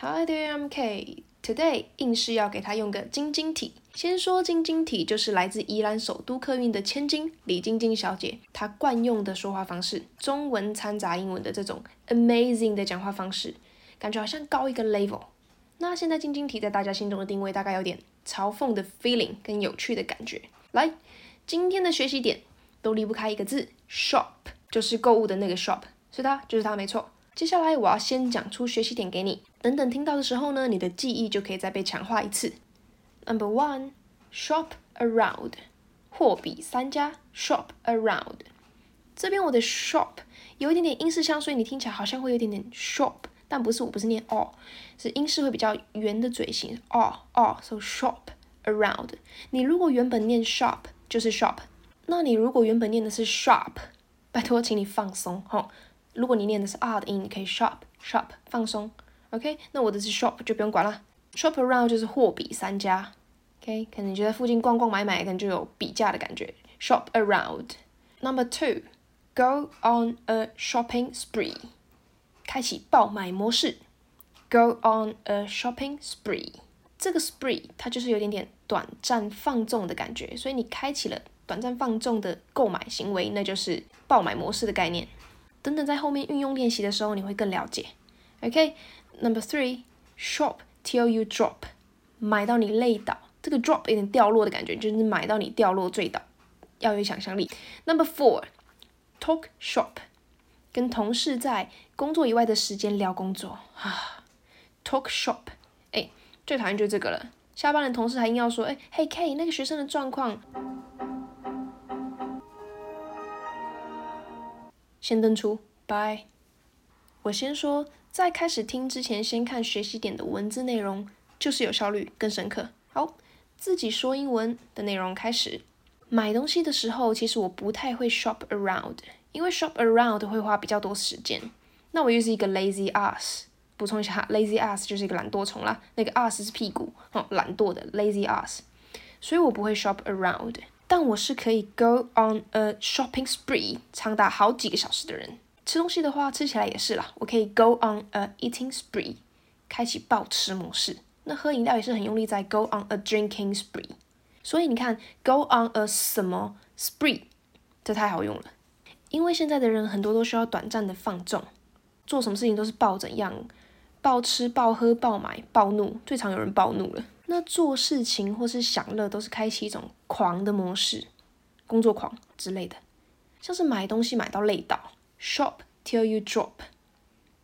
Hi there, I'm Kay. Today 硬是要给他用个晶晶体。先说晶晶体，就是来自宜兰首都客运的千金李晶晶小姐，她惯用的说话方式，中文掺杂英文的这种 amazing 的讲话方式，感觉好像高一个 level。那现在晶晶体在大家心中的定位，大概有点嘲讽的 feeling 跟有趣的感觉。来，今天的学习点都离不开一个字，shop，就是购物的那个 shop，是它，就是它，没错。接下来我要先讲出学习点给你，等等听到的时候呢，你的记忆就可以再被强化一次。Number one, shop around，货比三家，shop around。这边我的 shop 有一点点英式腔，所以你听起来好像会有点点 shop，但不是，我不是念 o，是英式会比较圆的嘴型 o o，so shop around。你如果原本念 shop 就是 shop，那你如果原本念的是 shop，拜托请你放松哈。如果你念的是 r 的音，你可以 shop shop 放松，OK？那我的是 shop 就不用管了，shop around 就是货比三家，OK？可能你觉得附近逛逛买买，可能就有比价的感觉，shop around。Number two，go on a shopping spree，开启爆买模式，go on a shopping spree。这个 spree 它就是有点点短暂放纵的感觉，所以你开启了短暂放纵的购买行为，那就是爆买模式的概念。等等，在后面运用练习的时候，你会更了解。OK，Number three，shop till you drop，买到你累倒。这个 drop 有点掉落的感觉，就是买到你掉落坠倒，要有想象力。Number four，talk shop，跟同事在工作以外的时间聊工作啊。Talk shop，哎，最讨厌就是这个了。下班的同事还硬要说，哎，嘿 K，那个学生的状况。先登出，拜。我先说，在开始听之前，先看学习点的文字内容，就是有效率、更深刻。好，自己说英文的内容开始。买东西的时候，其实我不太会 shop around，因为 shop around 会花比较多时间。那我又是一个 lazy ass，补充一下，lazy ass 就是一个懒惰虫啦。那个 ass 是屁股，哦，懒惰的 lazy ass，所以我不会 shop around。但我是可以 go on a shopping spree 长达好几个小时的人。吃东西的话，吃起来也是啦。我可以 go on a eating spree，开启暴吃模式。那喝饮料也是很用力在 go on a drinking spree。所以你看 go on a 什么 spree，这太好用了。因为现在的人很多都需要短暂的放纵，做什么事情都是暴怎样，暴吃、暴喝、暴买、暴怒，最常有人暴怒了。那做事情或是享乐都是开启一种狂的模式，工作狂之类的，像是买东西买到累倒，shop till you drop，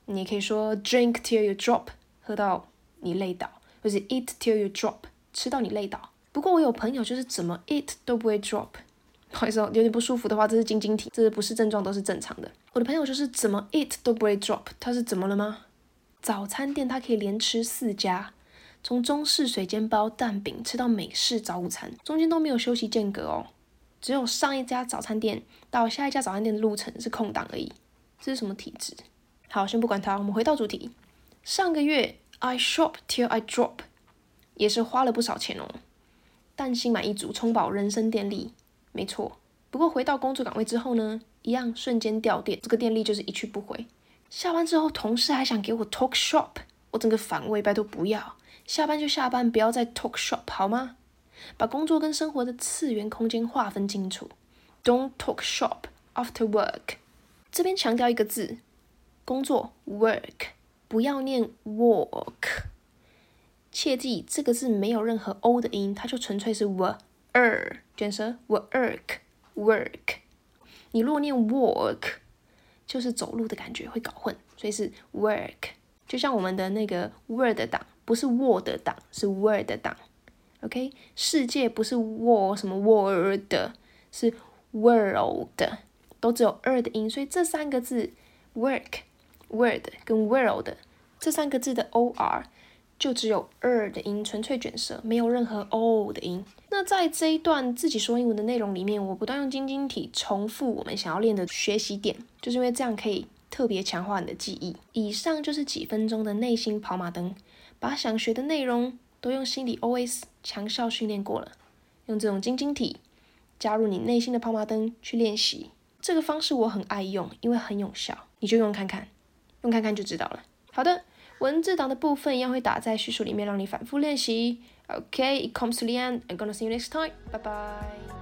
你可以说 drink till you drop，喝到你累倒，或是 eat till you drop，吃到你累倒。不过我有朋友就是怎么 eat 都不会 drop，不好意思哦，有点不舒服的话，这是晶晶体，这是不是症状都是正常的。我的朋友就是怎么 eat 都不会 drop，他是怎么了吗？早餐店他可以连吃四家。从中式水煎包蛋饼吃到美式早午餐，中间都没有休息间隔哦，只有上一家早餐店到下一家早餐店的路程是空档而已。这是什么体质？好，先不管它，我们回到主题。上个月 I shop till I drop，也是花了不少钱哦，但心满意足，充饱人生电力。没错，不过回到工作岗位之后呢，一样瞬间掉电，这个电力就是一去不回。下班之后，同事还想给我 talk shop，我整个反胃，拜托不要。下班就下班，不要再 talk shop 好吗？把工作跟生活的次元空间划分清楚。Don't talk shop after work。这边强调一个字，工作 work，不要念 work。切记这个字没有任何 o 的音，它就纯粹是 w er 卷舌 work work。你如果念 walk，就是走路的感觉会搞混，所以是 work。就像我们的那个 word 档。不是 Word 档，是 Word 档，OK？世界不是 Word 什么 Word，是 World，都只有 er 的音，所以这三个字 Work、Word 跟 World 这三个字的 OR 就只有 er 的音，纯粹卷舌，没有任何 O 的音。那在这一段自己说英文的内容里面，我不断用晶晶体重复我们想要练的学习点，就是因为这样可以特别强化你的记忆。以上就是几分钟的内心跑马灯。把想学的内容都用心理 OS 强效训练过了，用这种晶晶体加入你内心的跑马灯去练习，这个方式我很爱用，因为很有效，你就用看看，用看看就知道了。好的，文字档的部分一样会打在叙述里面，让你反复练习。OK，it comes to the end. I'm gonna see you next time. Bye bye.